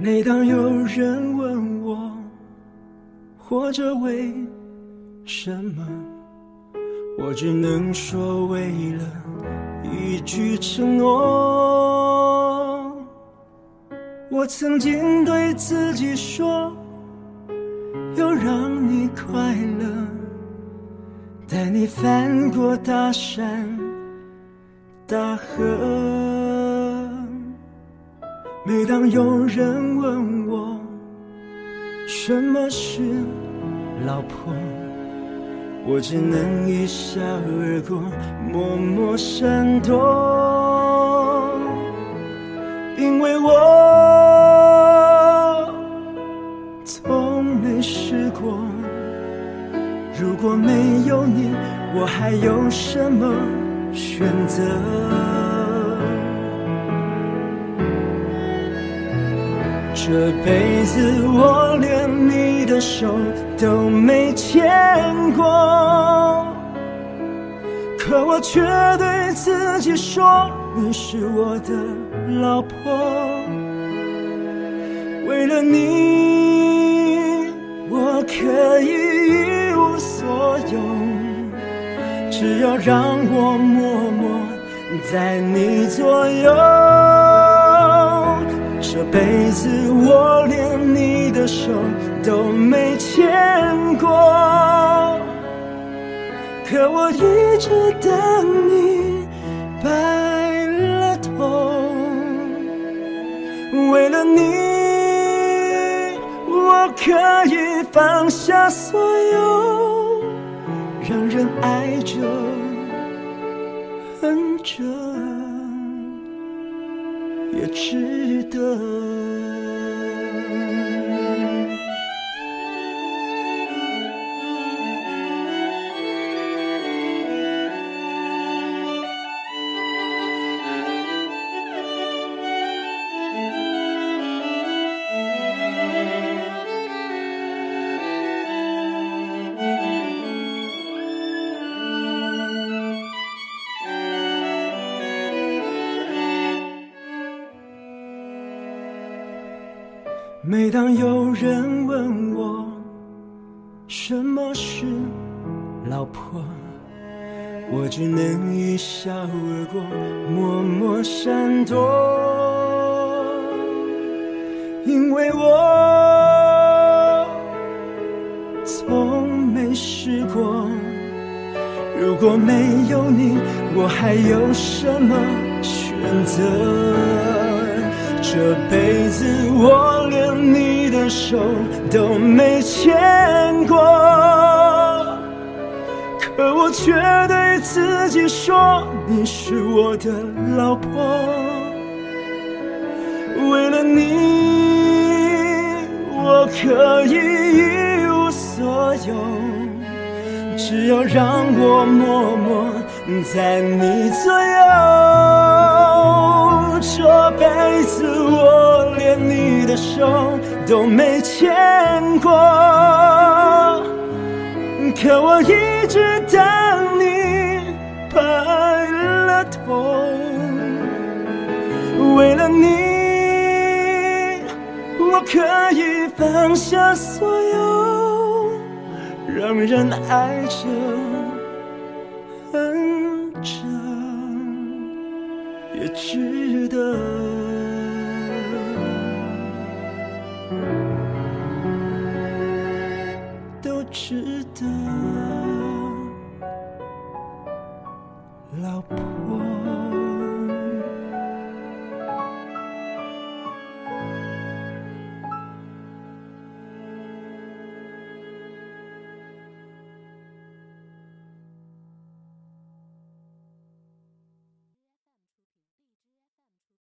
每当有人问我活着为什么，我只能说为了一句承诺。我曾经对自己说，要让你快乐，带你翻过大山大河。每当有人问我什么是老婆，我只能一笑而过，默默闪躲，因为我从没试过。如果没有你，我还有什么选择？这辈子我连你的手都没牵过，可我却对自己说你是我的老婆。为了你，我可以一无所有，只要让我默默在你左右。这辈子我连你的手都没牵过，可我一直等你白了头。为了你，我可以放下所有，让人爱着恨着。也值得。每当有人问我什么是老婆，我只能一笑而过，默默闪躲，因为我从没试过。如果没有你，我还有什么选择？这辈子我留手都没牵过，可我却对自己说你是我的老婆。为了你，我可以一无所有，只要让我默默在你左右。这辈子我连你的手都没牵过，可我一直等你白了头。为了你，我可以放下所有，让人爱着恨着。也值得，是的老婆。